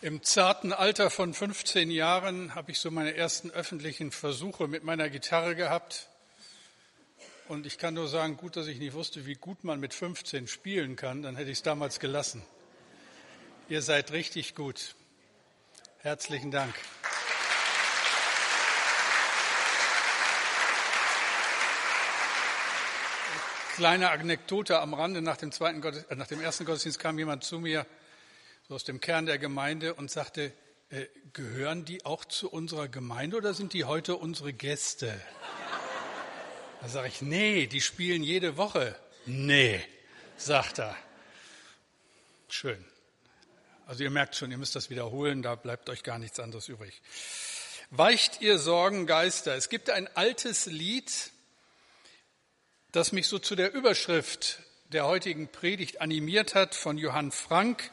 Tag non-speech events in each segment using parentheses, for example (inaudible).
Im zarten Alter von 15 Jahren habe ich so meine ersten öffentlichen Versuche mit meiner Gitarre gehabt. Und ich kann nur sagen, gut, dass ich nicht wusste, wie gut man mit 15 spielen kann, dann hätte ich es damals gelassen. Ihr seid richtig gut. Herzlichen Dank. Kleine Anekdote am Rande. Nach dem, zweiten Gottes, äh, nach dem ersten Gottesdienst kam jemand zu mir, so aus dem Kern der Gemeinde, und sagte, äh, gehören die auch zu unserer Gemeinde oder sind die heute unsere Gäste? Da sage ich, nee, die spielen jede Woche. Nee, sagt er. Schön. Also ihr merkt schon, ihr müsst das wiederholen, da bleibt euch gar nichts anderes übrig. Weicht ihr Sorgen, Geister. Es gibt ein altes Lied, das mich so zu der Überschrift der heutigen Predigt animiert hat von Johann Frank.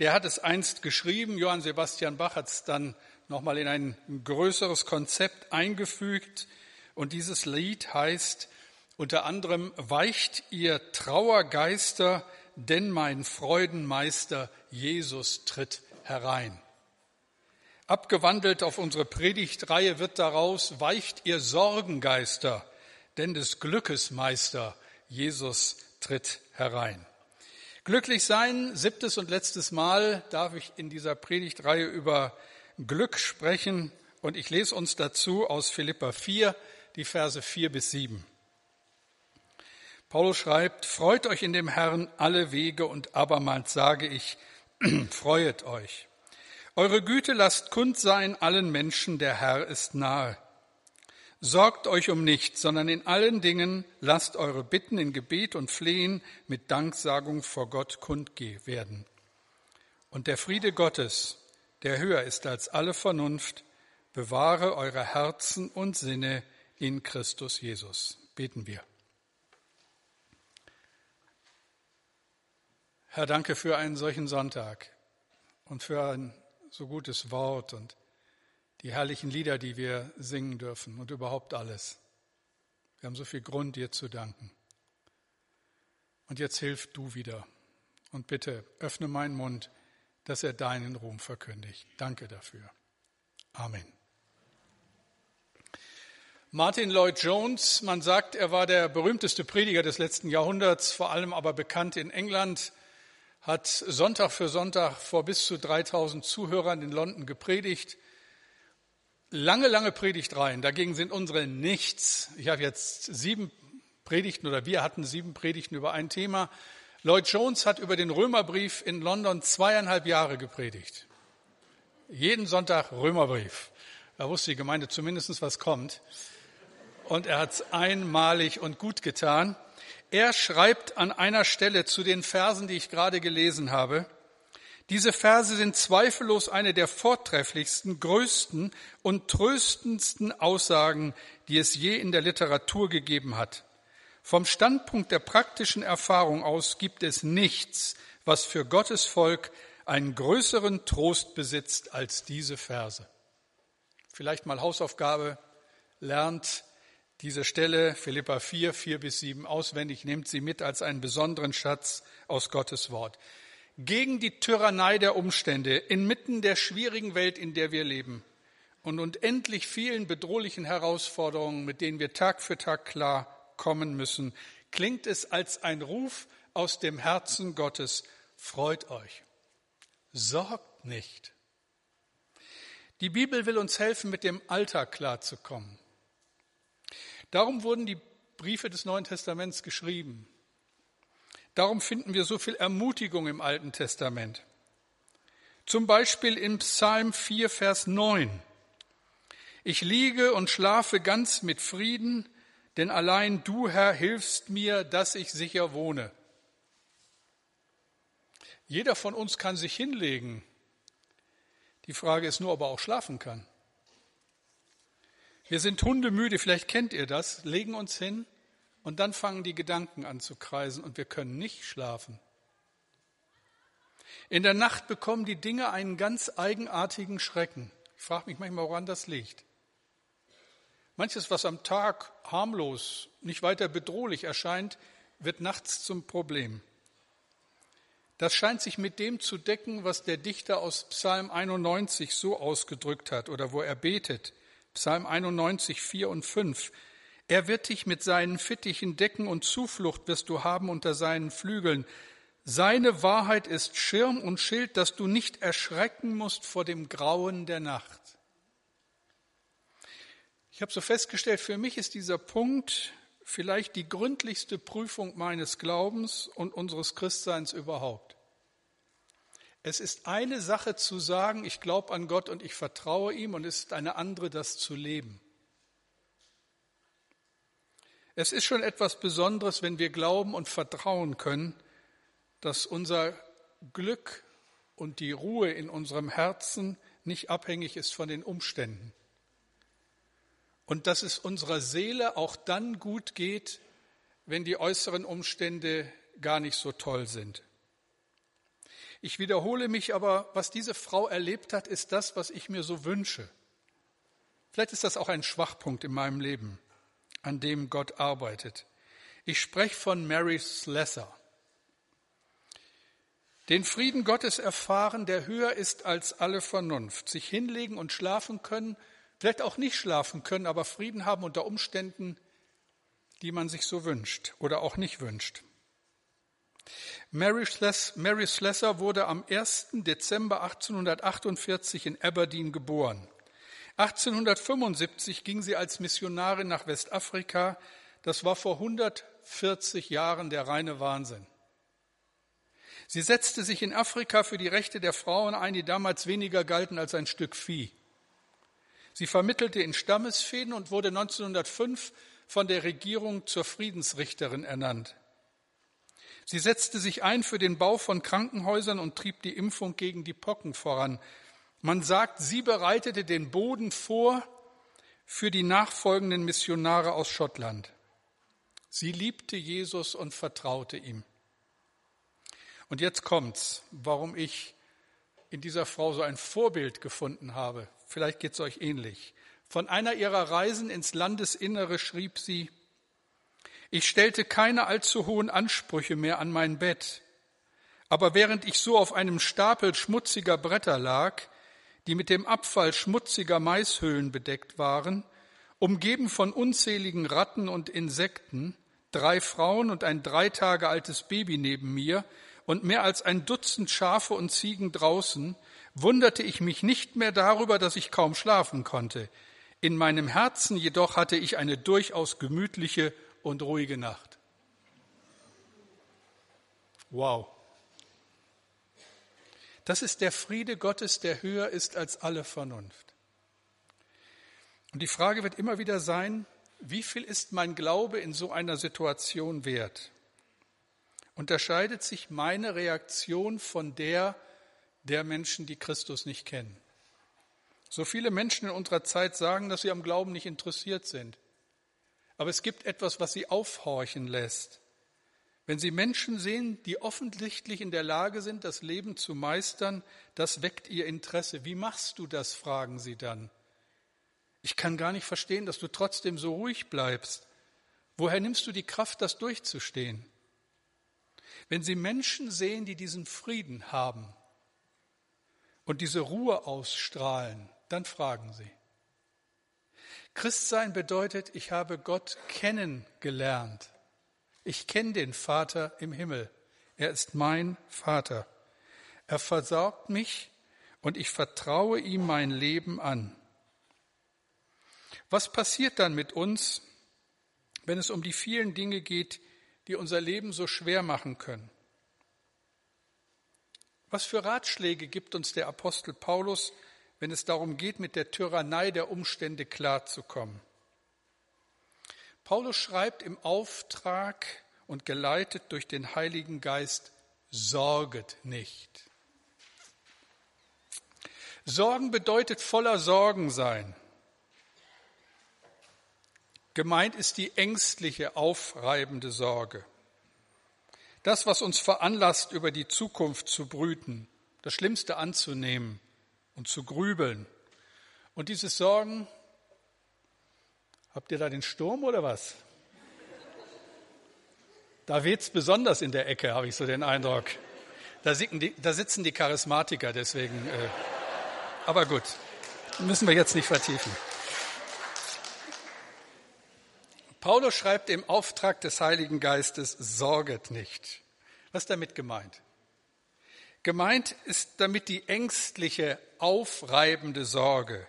Der hat es einst geschrieben, Johann Sebastian Bach hat es dann nochmal in ein größeres Konzept eingefügt. Und dieses Lied heißt unter anderem, Weicht ihr Trauergeister, denn mein Freudenmeister Jesus tritt herein. Abgewandelt auf unsere Predigtreihe wird daraus, weicht ihr Sorgengeister, denn des Glückes Meister Jesus tritt herein. Glücklich sein, siebtes und letztes Mal darf ich in dieser Predigtreihe über Glück sprechen und ich lese uns dazu aus Philippa 4, die Verse 4 bis 7. Paulus schreibt, freut euch in dem Herrn alle Wege und abermals sage ich, (clears throat) freuet euch. Eure Güte lasst kund sein allen Menschen, der Herr ist nahe. Sorgt euch um nichts, sondern in allen Dingen lasst eure Bitten in Gebet und Flehen mit Danksagung vor Gott kund werden. Und der Friede Gottes, der höher ist als alle Vernunft, bewahre eure Herzen und Sinne in Christus Jesus. Beten wir. Herr, danke für einen solchen Sonntag und für ein so gutes Wort und die herrlichen Lieder, die wir singen dürfen und überhaupt alles. Wir haben so viel Grund, dir zu danken. Und jetzt hilf du wieder und bitte öffne meinen Mund, dass er deinen Ruhm verkündigt. Danke dafür. Amen. Martin Lloyd Jones, man sagt, er war der berühmteste Prediger des letzten Jahrhunderts, vor allem aber bekannt in England hat Sonntag für Sonntag vor bis zu 3000 Zuhörern in London gepredigt. Lange, lange Predigtreihen. Dagegen sind unsere nichts. Ich habe jetzt sieben Predigten oder wir hatten sieben Predigten über ein Thema. Lloyd Jones hat über den Römerbrief in London zweieinhalb Jahre gepredigt. Jeden Sonntag Römerbrief. Da wusste die Gemeinde zumindest, was kommt. Und er hat es einmalig und gut getan. Er schreibt an einer Stelle zu den Versen, die ich gerade gelesen habe, diese Verse sind zweifellos eine der vortrefflichsten, größten und tröstendsten Aussagen, die es je in der Literatur gegeben hat. Vom Standpunkt der praktischen Erfahrung aus gibt es nichts, was für Gottes Volk einen größeren Trost besitzt als diese Verse. Vielleicht mal Hausaufgabe, lernt diese Stelle, Philippa 4, 4 bis 7 auswendig, nimmt sie mit als einen besonderen Schatz aus Gottes Wort. Gegen die Tyrannei der Umstände, inmitten der schwierigen Welt, in der wir leben und unendlich vielen bedrohlichen Herausforderungen, mit denen wir Tag für Tag klar kommen müssen, klingt es als ein Ruf aus dem Herzen Gottes, freut euch, sorgt nicht. Die Bibel will uns helfen, mit dem Alltag klarzukommen. Darum wurden die Briefe des Neuen Testaments geschrieben. Darum finden wir so viel Ermutigung im Alten Testament. Zum Beispiel im Psalm 4, Vers 9. Ich liege und schlafe ganz mit Frieden, denn allein du, Herr, hilfst mir, dass ich sicher wohne. Jeder von uns kann sich hinlegen. Die Frage ist nur, ob er auch schlafen kann. Wir sind hundemüde, vielleicht kennt ihr das, legen uns hin und dann fangen die Gedanken an zu kreisen und wir können nicht schlafen. In der Nacht bekommen die Dinge einen ganz eigenartigen Schrecken. Ich frage mich manchmal, woran das liegt. Manches, was am Tag harmlos, nicht weiter bedrohlich erscheint, wird nachts zum Problem. Das scheint sich mit dem zu decken, was der Dichter aus Psalm 91 so ausgedrückt hat oder wo er betet. Psalm 91, 4 und 5. Er wird dich mit seinen Fittichen decken und Zuflucht wirst du haben unter seinen Flügeln. Seine Wahrheit ist Schirm und Schild, dass du nicht erschrecken musst vor dem Grauen der Nacht. Ich habe so festgestellt, für mich ist dieser Punkt vielleicht die gründlichste Prüfung meines Glaubens und unseres Christseins überhaupt. Es ist eine Sache zu sagen, ich glaube an Gott und ich vertraue ihm, und es ist eine andere, das zu leben. Es ist schon etwas Besonderes, wenn wir glauben und vertrauen können, dass unser Glück und die Ruhe in unserem Herzen nicht abhängig ist von den Umständen und dass es unserer Seele auch dann gut geht, wenn die äußeren Umstände gar nicht so toll sind. Ich wiederhole mich aber, was diese Frau erlebt hat, ist das, was ich mir so wünsche. Vielleicht ist das auch ein Schwachpunkt in meinem Leben, an dem Gott arbeitet. Ich spreche von Mary Slessor. Den Frieden Gottes erfahren, der höher ist als alle Vernunft, sich hinlegen und schlafen können vielleicht auch nicht schlafen können, aber Frieden haben unter Umständen, die man sich so wünscht oder auch nicht wünscht. Mary, Slessor wurde am 1. Dezember 1848 in Aberdeen geboren. 1875 ging sie als Missionarin nach Westafrika. Das war vor 140 Jahren der reine Wahnsinn. Sie setzte sich in Afrika für die Rechte der Frauen ein, die damals weniger galten als ein Stück Vieh. Sie vermittelte in Stammesfäden und wurde 1905 von der Regierung zur Friedensrichterin ernannt. Sie setzte sich ein für den Bau von Krankenhäusern und trieb die Impfung gegen die Pocken voran. Man sagt, sie bereitete den Boden vor für die nachfolgenden Missionare aus Schottland. Sie liebte Jesus und vertraute ihm. Und jetzt kommt's, warum ich in dieser Frau so ein Vorbild gefunden habe Vielleicht geht es euch ähnlich. Von einer ihrer Reisen ins Landesinnere schrieb sie, ich stellte keine allzu hohen Ansprüche mehr an mein Bett, aber während ich so auf einem Stapel schmutziger Bretter lag, die mit dem Abfall schmutziger Maishöhlen bedeckt waren, umgeben von unzähligen Ratten und Insekten, drei Frauen und ein drei Tage altes Baby neben mir und mehr als ein Dutzend Schafe und Ziegen draußen, wunderte ich mich nicht mehr darüber, dass ich kaum schlafen konnte. In meinem Herzen jedoch hatte ich eine durchaus gemütliche und ruhige Nacht. Wow. Das ist der Friede Gottes, der höher ist als alle Vernunft. Und die Frage wird immer wieder sein, wie viel ist mein Glaube in so einer Situation wert? Unterscheidet sich meine Reaktion von der der Menschen, die Christus nicht kennen. So viele Menschen in unserer Zeit sagen, dass sie am Glauben nicht interessiert sind. Aber es gibt etwas, was sie aufhorchen lässt. Wenn sie Menschen sehen, die offensichtlich in der Lage sind, das Leben zu meistern, das weckt ihr Interesse. Wie machst du das, fragen sie dann. Ich kann gar nicht verstehen, dass du trotzdem so ruhig bleibst. Woher nimmst du die Kraft, das durchzustehen? Wenn sie Menschen sehen, die diesen Frieden haben, und diese Ruhe ausstrahlen, dann fragen sie. Christsein bedeutet, ich habe Gott kennengelernt. Ich kenne den Vater im Himmel. Er ist mein Vater. Er versorgt mich und ich vertraue ihm mein Leben an. Was passiert dann mit uns, wenn es um die vielen Dinge geht, die unser Leben so schwer machen können? Was für Ratschläge gibt uns der Apostel Paulus, wenn es darum geht, mit der Tyrannei der Umstände klarzukommen? Paulus schreibt im Auftrag und geleitet durch den Heiligen Geist, sorget nicht. Sorgen bedeutet voller Sorgen sein. Gemeint ist die ängstliche, aufreibende Sorge. Das, was uns veranlasst, über die Zukunft zu brüten, das Schlimmste anzunehmen und zu grübeln. Und dieses Sorgen, habt ihr da den Sturm oder was? Da weht es besonders in der Ecke, habe ich so den Eindruck. Da, die, da sitzen die Charismatiker, deswegen. Äh, aber gut, müssen wir jetzt nicht vertiefen. Paulus schreibt im Auftrag des Heiligen Geistes, sorget nicht. Was ist damit gemeint? Gemeint ist damit die ängstliche, aufreibende Sorge.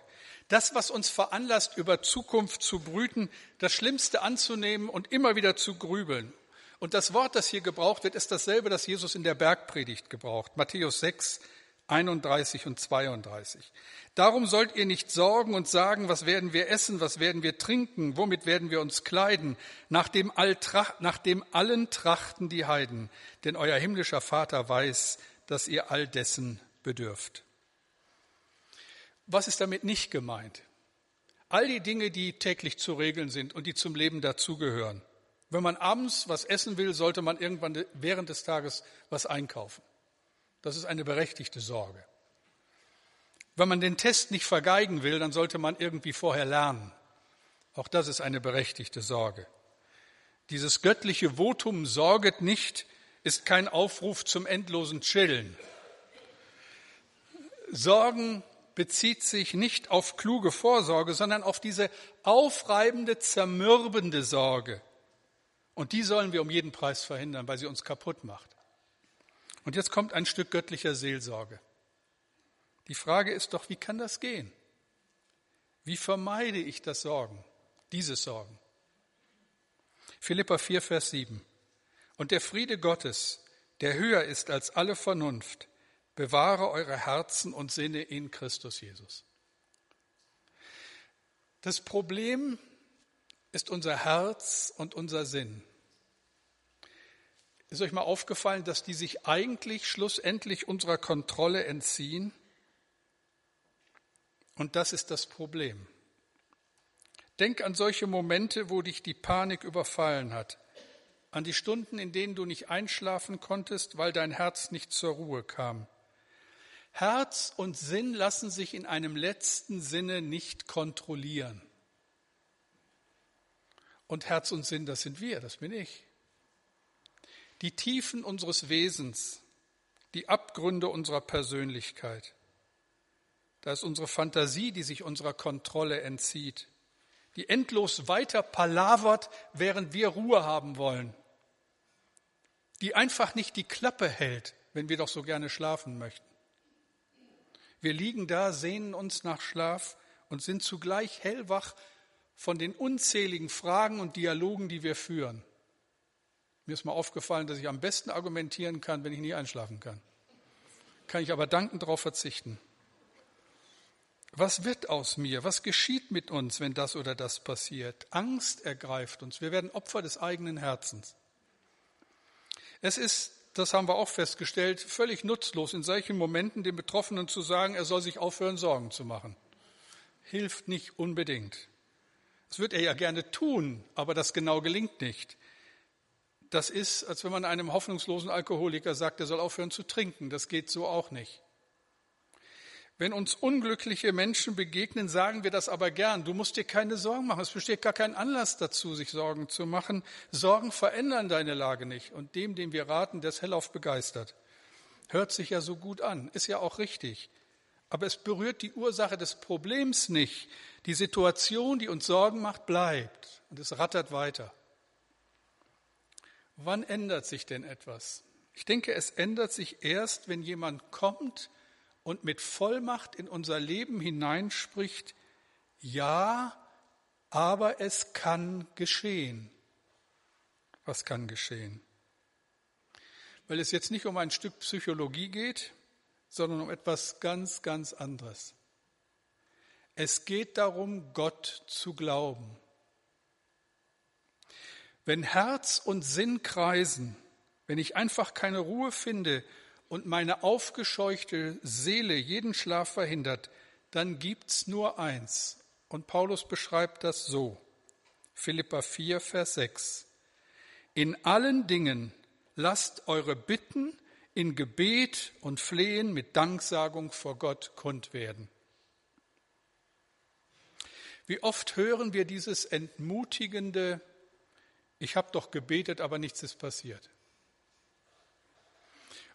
Das, was uns veranlasst, über Zukunft zu brüten, das Schlimmste anzunehmen und immer wieder zu grübeln. Und das Wort, das hier gebraucht wird, ist dasselbe, das Jesus in der Bergpredigt gebraucht. Matthäus 6, 31 und 32. Darum sollt ihr nicht sorgen und sagen, was werden wir essen, was werden wir trinken, womit werden wir uns kleiden, nach dem, all, nach dem allen trachten die Heiden, denn euer himmlischer Vater weiß, dass ihr all dessen bedürft. Was ist damit nicht gemeint? All die Dinge, die täglich zu regeln sind und die zum Leben dazugehören. Wenn man abends was essen will, sollte man irgendwann während des Tages was einkaufen. Das ist eine berechtigte Sorge. Wenn man den Test nicht vergeigen will, dann sollte man irgendwie vorher lernen. Auch das ist eine berechtigte Sorge. Dieses göttliche Votum sorget nicht ist kein Aufruf zum endlosen Chillen. Sorgen bezieht sich nicht auf kluge Vorsorge, sondern auf diese aufreibende, zermürbende Sorge. Und die sollen wir um jeden Preis verhindern, weil sie uns kaputt macht. Und jetzt kommt ein Stück göttlicher Seelsorge. Die Frage ist doch, wie kann das gehen? Wie vermeide ich das Sorgen, dieses Sorgen? Philippa 4, Vers 7. Und der Friede Gottes, der höher ist als alle Vernunft, bewahre eure Herzen und Sinne in Christus Jesus. Das Problem ist unser Herz und unser Sinn. Ist euch mal aufgefallen, dass die sich eigentlich schlussendlich unserer Kontrolle entziehen? Und das ist das Problem. Denk an solche Momente, wo dich die Panik überfallen hat, an die Stunden, in denen du nicht einschlafen konntest, weil dein Herz nicht zur Ruhe kam. Herz und Sinn lassen sich in einem letzten Sinne nicht kontrollieren. Und Herz und Sinn, das sind wir, das bin ich. Die Tiefen unseres Wesens, die Abgründe unserer Persönlichkeit. Da ist unsere Fantasie, die sich unserer Kontrolle entzieht, die endlos weiter palavert, während wir Ruhe haben wollen die einfach nicht die Klappe hält, wenn wir doch so gerne schlafen möchten. Wir liegen da, sehnen uns nach Schlaf und sind zugleich hellwach von den unzähligen Fragen und Dialogen, die wir führen. Mir ist mal aufgefallen, dass ich am besten argumentieren kann, wenn ich nie einschlafen kann. Kann ich aber dankend darauf verzichten. Was wird aus mir? Was geschieht mit uns, wenn das oder das passiert? Angst ergreift uns. Wir werden Opfer des eigenen Herzens. Es ist, das haben wir auch festgestellt, völlig nutzlos, in solchen Momenten dem Betroffenen zu sagen, er soll sich aufhören, Sorgen zu machen. Hilft nicht unbedingt. Das wird er ja gerne tun, aber das genau gelingt nicht. Das ist, als wenn man einem hoffnungslosen Alkoholiker sagt, er soll aufhören zu trinken. Das geht so auch nicht. Wenn uns unglückliche Menschen begegnen, sagen wir das aber gern. Du musst dir keine Sorgen machen. Es besteht gar kein Anlass dazu, sich Sorgen zu machen. Sorgen verändern deine Lage nicht. Und dem, dem wir raten, der ist hellauf begeistert. Hört sich ja so gut an, ist ja auch richtig. Aber es berührt die Ursache des Problems nicht. Die Situation, die uns Sorgen macht, bleibt und es rattert weiter. Wann ändert sich denn etwas? Ich denke, es ändert sich erst, wenn jemand kommt und mit Vollmacht in unser Leben hineinspricht, ja, aber es kann geschehen. Was kann geschehen? Weil es jetzt nicht um ein Stück Psychologie geht, sondern um etwas ganz, ganz anderes. Es geht darum, Gott zu glauben. Wenn Herz und Sinn kreisen, wenn ich einfach keine Ruhe finde und meine aufgescheuchte Seele jeden Schlaf verhindert, dann gibt's nur eins. Und Paulus beschreibt das so. Philippa 4, Vers 6. In allen Dingen lasst eure Bitten in Gebet und Flehen mit Danksagung vor Gott kund werden. Wie oft hören wir dieses entmutigende, ich habe doch gebetet, aber nichts ist passiert.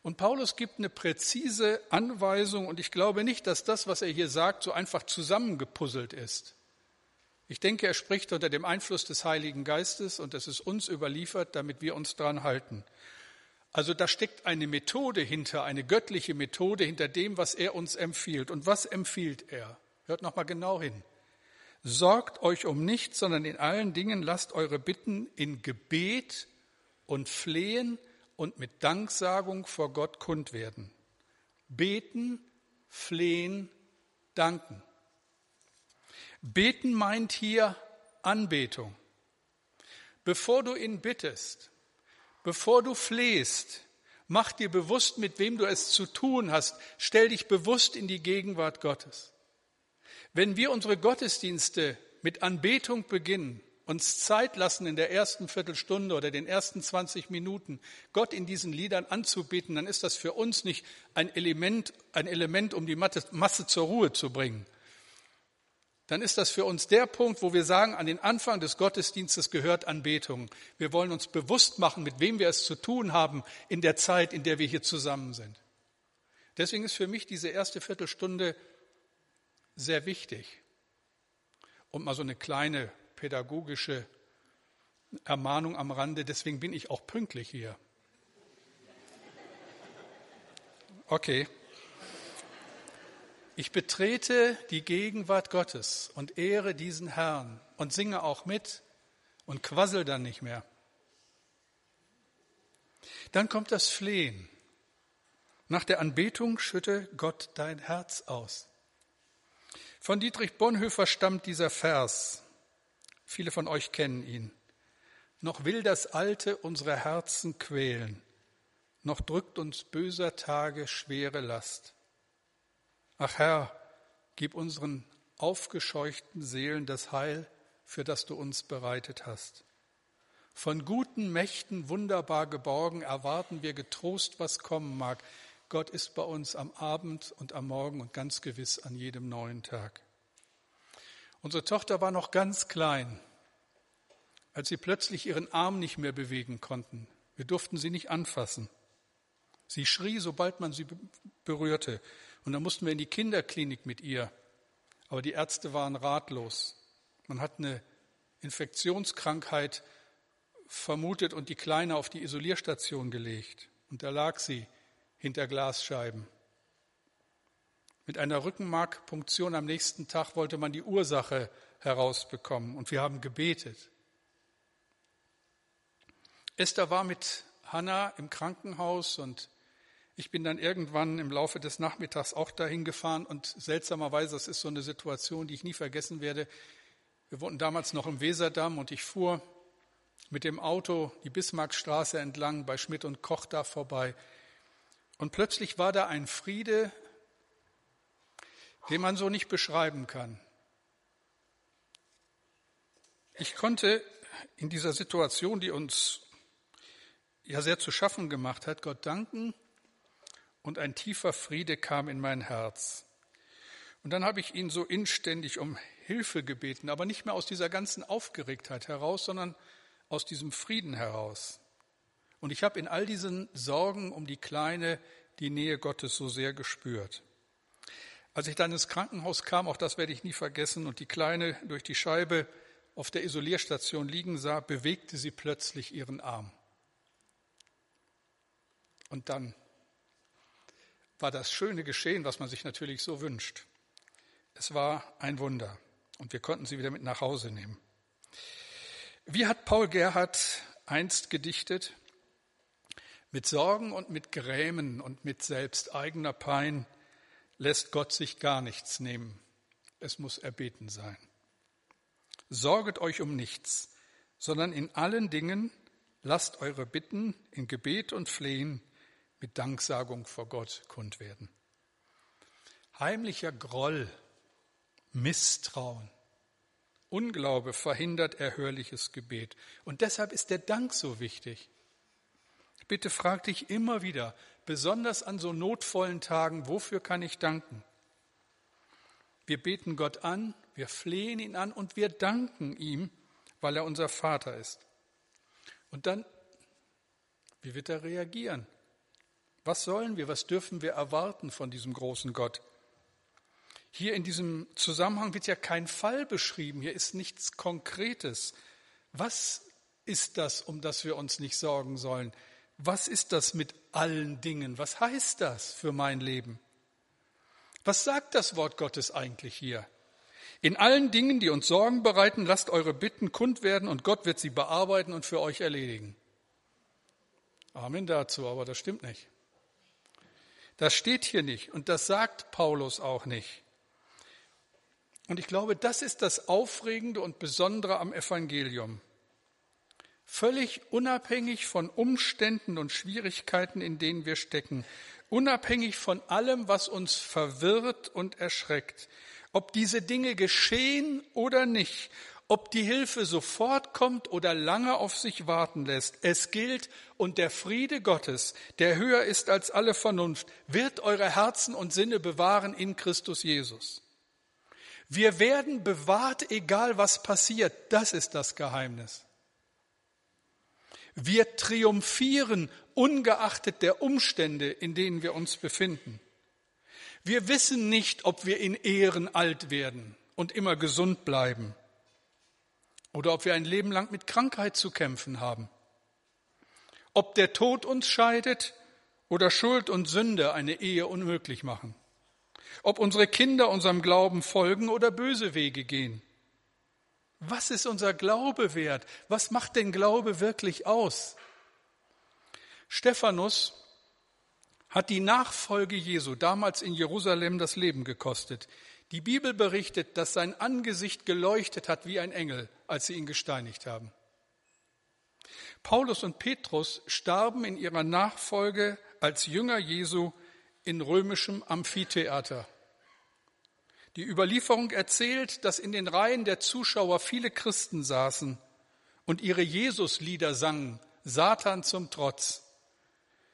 Und Paulus gibt eine präzise Anweisung und ich glaube nicht, dass das, was er hier sagt, so einfach zusammengepuzzelt ist. Ich denke, er spricht unter dem Einfluss des Heiligen Geistes und es ist uns überliefert, damit wir uns dran halten. Also da steckt eine Methode hinter, eine göttliche Methode hinter dem, was er uns empfiehlt. Und was empfiehlt er? Hört noch mal genau hin. Sorgt euch um nichts, sondern in allen Dingen lasst eure Bitten in Gebet und Flehen und mit Danksagung vor Gott kund werden. Beten, flehen, danken. Beten meint hier Anbetung. Bevor du ihn bittest, bevor du flehst, mach dir bewusst, mit wem du es zu tun hast. Stell dich bewusst in die Gegenwart Gottes. Wenn wir unsere Gottesdienste mit Anbetung beginnen, uns Zeit lassen in der ersten Viertelstunde oder den ersten 20 Minuten, Gott in diesen Liedern anzubeten, dann ist das für uns nicht ein Element, ein Element, um die Masse zur Ruhe zu bringen. Dann ist das für uns der Punkt, wo wir sagen, an den Anfang des Gottesdienstes gehört Anbetung. Wir wollen uns bewusst machen, mit wem wir es zu tun haben in der Zeit, in der wir hier zusammen sind. Deswegen ist für mich diese erste Viertelstunde sehr wichtig. Und mal so eine kleine pädagogische Ermahnung am Rande, deswegen bin ich auch pünktlich hier. Okay. Ich betrete die Gegenwart Gottes und ehre diesen Herrn und singe auch mit und quassel dann nicht mehr. Dann kommt das Flehen. Nach der Anbetung schütte Gott dein Herz aus. Von Dietrich Bonhoeffer stammt dieser Vers. Viele von euch kennen ihn. Noch will das Alte unsere Herzen quälen, noch drückt uns böser Tage schwere Last. Ach Herr, gib unseren aufgescheuchten Seelen das Heil, für das du uns bereitet hast. Von guten Mächten wunderbar geborgen erwarten wir getrost, was kommen mag. Gott ist bei uns am Abend und am Morgen und ganz gewiss an jedem neuen Tag. Unsere Tochter war noch ganz klein, als sie plötzlich ihren Arm nicht mehr bewegen konnten. Wir durften sie nicht anfassen. Sie schrie, sobald man sie berührte. Und dann mussten wir in die Kinderklinik mit ihr. Aber die Ärzte waren ratlos. Man hat eine Infektionskrankheit vermutet und die Kleine auf die Isolierstation gelegt. Und da lag sie hinter Glasscheiben. Mit einer Rückenmarkpunktion am nächsten Tag wollte man die Ursache herausbekommen und wir haben gebetet. Esther war mit Hannah im Krankenhaus und ich bin dann irgendwann im Laufe des Nachmittags auch dahin gefahren und seltsamerweise, das ist so eine Situation, die ich nie vergessen werde. Wir wohnten damals noch im Weserdamm und ich fuhr mit dem Auto die Bismarckstraße entlang bei Schmidt und Koch da vorbei. Und plötzlich war da ein Friede, den man so nicht beschreiben kann. Ich konnte in dieser Situation, die uns ja sehr zu schaffen gemacht hat, Gott danken und ein tiefer Friede kam in mein Herz. Und dann habe ich ihn so inständig um Hilfe gebeten, aber nicht mehr aus dieser ganzen Aufgeregtheit heraus, sondern aus diesem Frieden heraus. Und ich habe in all diesen Sorgen um die Kleine die Nähe Gottes so sehr gespürt. Als ich dann ins Krankenhaus kam, auch das werde ich nie vergessen, und die Kleine durch die Scheibe auf der Isolierstation liegen sah, bewegte sie plötzlich ihren Arm. Und dann war das schöne Geschehen, was man sich natürlich so wünscht. Es war ein Wunder und wir konnten sie wieder mit nach Hause nehmen. Wie hat Paul Gerhard einst gedichtet? Mit Sorgen und mit Grämen und mit selbst eigener Pein lässt Gott sich gar nichts nehmen. Es muss erbeten sein. Sorget euch um nichts, sondern in allen Dingen lasst eure Bitten in Gebet und Flehen mit Danksagung vor Gott kund werden. Heimlicher Groll, Misstrauen, Unglaube verhindert erhörliches Gebet. Und deshalb ist der Dank so wichtig. Bitte frag dich immer wieder, besonders an so notvollen Tagen, wofür kann ich danken? Wir beten Gott an, wir flehen ihn an und wir danken ihm, weil er unser Vater ist. Und dann, wie wird er reagieren? Was sollen wir, was dürfen wir erwarten von diesem großen Gott? Hier in diesem Zusammenhang wird ja kein Fall beschrieben, hier ist nichts Konkretes. Was ist das, um das wir uns nicht sorgen sollen? Was ist das mit allen Dingen? Was heißt das für mein Leben? Was sagt das Wort Gottes eigentlich hier? In allen Dingen, die uns Sorgen bereiten, lasst eure Bitten kund werden und Gott wird sie bearbeiten und für euch erledigen. Amen dazu, aber das stimmt nicht. Das steht hier nicht und das sagt Paulus auch nicht. Und ich glaube, das ist das Aufregende und Besondere am Evangelium. Völlig unabhängig von Umständen und Schwierigkeiten, in denen wir stecken, unabhängig von allem, was uns verwirrt und erschreckt, ob diese Dinge geschehen oder nicht, ob die Hilfe sofort kommt oder lange auf sich warten lässt. Es gilt, und der Friede Gottes, der höher ist als alle Vernunft, wird eure Herzen und Sinne bewahren in Christus Jesus. Wir werden bewahrt, egal was passiert. Das ist das Geheimnis. Wir triumphieren ungeachtet der Umstände, in denen wir uns befinden. Wir wissen nicht, ob wir in Ehren alt werden und immer gesund bleiben oder ob wir ein Leben lang mit Krankheit zu kämpfen haben. Ob der Tod uns scheidet oder Schuld und Sünde eine Ehe unmöglich machen ob unsere Kinder unserem Glauben folgen oder böse Wege gehen. Was ist unser Glaube wert? Was macht den Glaube wirklich aus? Stephanus hat die Nachfolge Jesu damals in Jerusalem das Leben gekostet. Die Bibel berichtet, dass sein Angesicht geleuchtet hat wie ein Engel, als sie ihn gesteinigt haben. Paulus und Petrus starben in ihrer Nachfolge als Jünger Jesu in römischem Amphitheater. Die Überlieferung erzählt, dass in den Reihen der Zuschauer viele Christen saßen und ihre Jesuslieder sangen, Satan zum Trotz.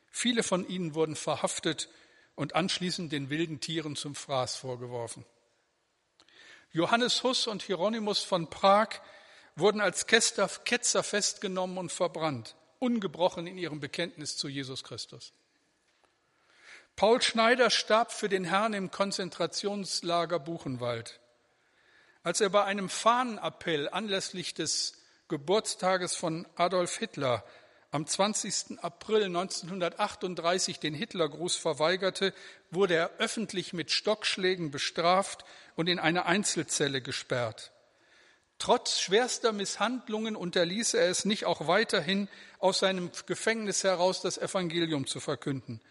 Viele von ihnen wurden verhaftet und anschließend den wilden Tieren zum Fraß vorgeworfen. Johannes Huss und Hieronymus von Prag wurden als Ketzer festgenommen und verbrannt, ungebrochen in ihrem Bekenntnis zu Jesus Christus. Paul Schneider starb für den Herrn im Konzentrationslager Buchenwald. Als er bei einem Fahnenappell anlässlich des Geburtstages von Adolf Hitler am 20. April 1938 den Hitlergruß verweigerte, wurde er öffentlich mit Stockschlägen bestraft und in eine Einzelzelle gesperrt. Trotz schwerster Misshandlungen unterließ er es nicht, auch weiterhin aus seinem Gefängnis heraus das Evangelium zu verkünden.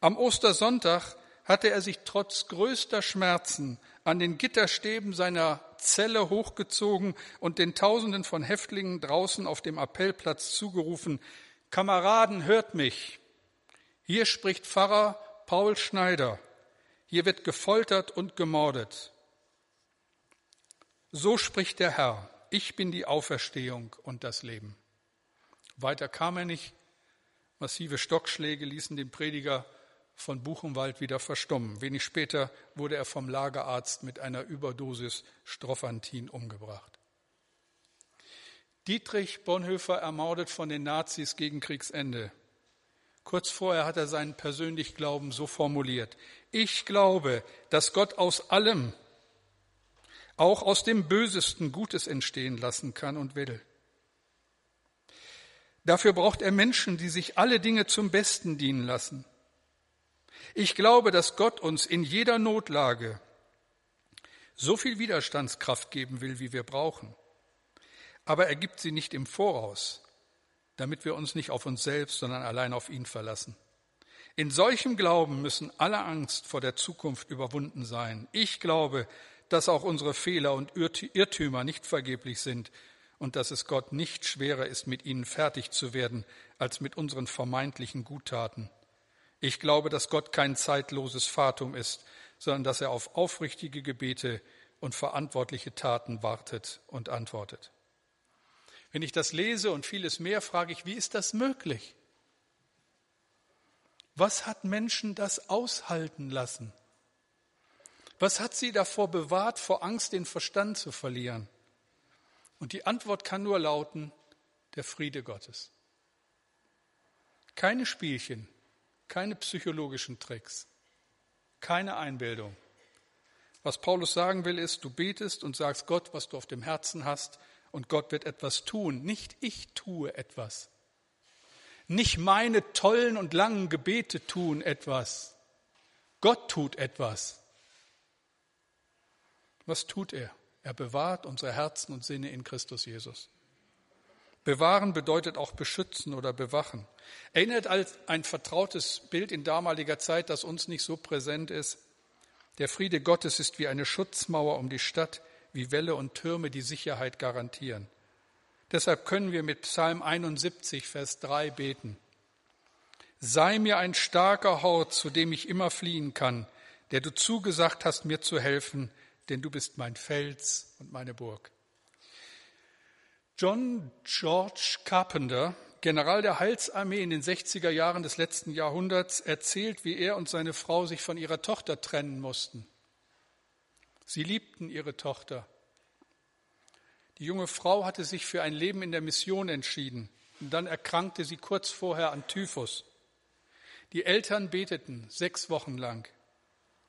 Am Ostersonntag hatte er sich trotz größter Schmerzen an den Gitterstäben seiner Zelle hochgezogen und den Tausenden von Häftlingen draußen auf dem Appellplatz zugerufen, Kameraden, hört mich. Hier spricht Pfarrer Paul Schneider. Hier wird gefoltert und gemordet. So spricht der Herr. Ich bin die Auferstehung und das Leben. Weiter kam er nicht. Massive Stockschläge ließen den Prediger von Buchenwald wieder verstummen. Wenig später wurde er vom Lagerarzt mit einer Überdosis Strophantin umgebracht. Dietrich Bonhoeffer ermordet von den Nazis gegen Kriegsende. Kurz vorher hat er seinen persönlichen Glauben so formuliert. Ich glaube, dass Gott aus allem, auch aus dem Bösesten Gutes entstehen lassen kann und will. Dafür braucht er Menschen, die sich alle Dinge zum Besten dienen lassen. Ich glaube, dass Gott uns in jeder Notlage so viel Widerstandskraft geben will, wie wir brauchen. Aber er gibt sie nicht im Voraus, damit wir uns nicht auf uns selbst, sondern allein auf ihn verlassen. In solchem Glauben müssen alle Angst vor der Zukunft überwunden sein. Ich glaube, dass auch unsere Fehler und Irrtümer nicht vergeblich sind und dass es Gott nicht schwerer ist, mit ihnen fertig zu werden, als mit unseren vermeintlichen Guttaten. Ich glaube, dass Gott kein zeitloses Fatum ist, sondern dass er auf aufrichtige Gebete und verantwortliche Taten wartet und antwortet. Wenn ich das lese und vieles mehr, frage ich, wie ist das möglich? Was hat Menschen das aushalten lassen? Was hat sie davor bewahrt, vor Angst den Verstand zu verlieren? Und die Antwort kann nur lauten, der Friede Gottes. Keine Spielchen, Keine psychologischen Tricks, keine Einbildung. Was Paulus sagen will, ist, du betest und sagst Gott, was du auf dem Herzen hast, und Gott wird etwas tun. Nicht ich tue etwas. Nicht meine tollen und langen Gebete tun etwas. Gott tut etwas. Was tut er? Er bewahrt unsere Herzen und Sinne in Christus Jesus. Bewahren bedeutet auch beschützen oder bewachen. Erinnert als ein vertrautes Bild in damaliger Zeit, das uns nicht so präsent ist. Der Friede Gottes ist wie eine Schutzmauer um die Stadt, wie Wälle und Türme die Sicherheit garantieren. Deshalb können wir mit Psalm 71, Vers 3 beten. Sei mir ein starker Hort, zu dem ich immer fliehen kann, der du zugesagt hast, mir zu helfen, denn du bist mein Fels und meine Burg. John George Carpenter, General der Heilsarmee in den 60er Jahren des letzten Jahrhunderts, erzählt, wie er und seine Frau sich von ihrer Tochter trennen mussten. Sie liebten ihre Tochter. Die junge Frau hatte sich für ein Leben in der Mission entschieden und dann erkrankte sie kurz vorher an Typhus. Die Eltern beteten sechs Wochen lang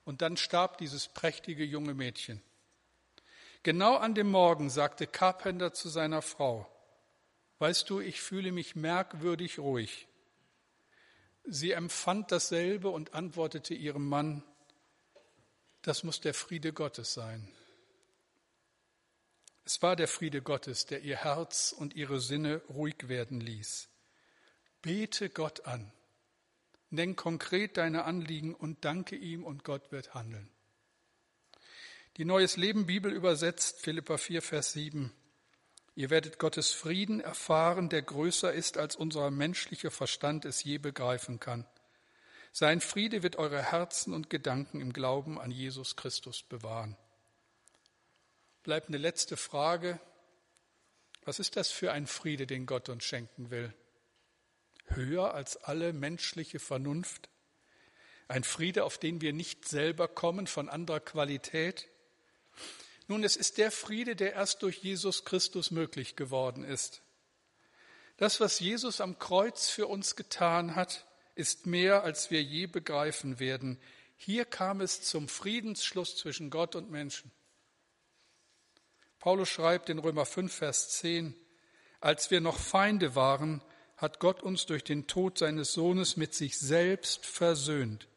und dann starb dieses prächtige junge Mädchen. Genau an dem Morgen sagte Carpenter zu seiner Frau, Weißt du, ich fühle mich merkwürdig ruhig. Sie empfand dasselbe und antwortete ihrem Mann, das muss der Friede Gottes sein. Es war der Friede Gottes, der ihr Herz und ihre Sinne ruhig werden ließ. Bete Gott an. Nenn konkret deine Anliegen und danke ihm und Gott wird handeln. Die Neues Leben Bibel übersetzt Philippa 4, Vers 7. Ihr werdet Gottes Frieden erfahren, der größer ist, als unser menschlicher Verstand es je begreifen kann. Sein Friede wird eure Herzen und Gedanken im Glauben an Jesus Christus bewahren. Bleibt eine letzte Frage. Was ist das für ein Friede, den Gott uns schenken will? Höher als alle menschliche Vernunft? Ein Friede, auf den wir nicht selber kommen, von anderer Qualität? Nun, es ist der Friede, der erst durch Jesus Christus möglich geworden ist. Das, was Jesus am Kreuz für uns getan hat, ist mehr, als wir je begreifen werden. Hier kam es zum Friedensschluss zwischen Gott und Menschen. Paulus schreibt in Römer 5, Vers 10, als wir noch Feinde waren, hat Gott uns durch den Tod seines Sohnes mit sich selbst versöhnt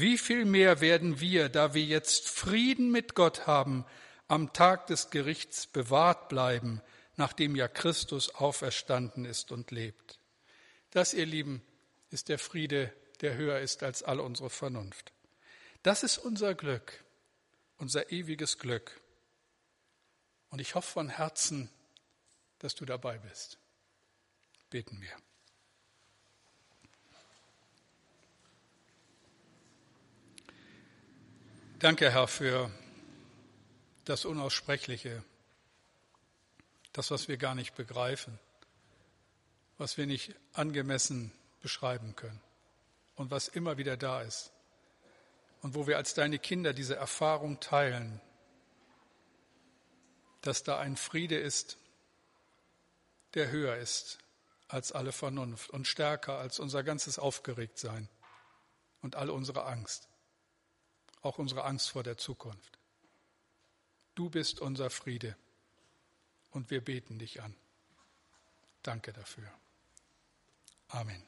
wie viel mehr werden wir, da wir jetzt Frieden mit Gott haben, am Tag des Gerichts bewahrt bleiben, nachdem ja Christus auferstanden ist und lebt. Das, ihr Lieben, ist der Friede, der höher ist als all unsere Vernunft. Das ist unser Glück, unser ewiges Glück. Und ich hoffe von Herzen, dass du dabei bist. Beten wir. Danke, Herr, für das Unaussprechliche, das, was wir gar nicht begreifen, was wir nicht angemessen beschreiben können und was immer wieder da ist und wo wir als deine Kinder diese Erfahrung teilen, dass da ein Friede ist, der höher ist als alle Vernunft und stärker als unser ganzes Aufgeregtsein und all unsere Angst auch unsere Angst vor der Zukunft. Du bist unser Friede und wir beten dich an. Danke dafür. Amen.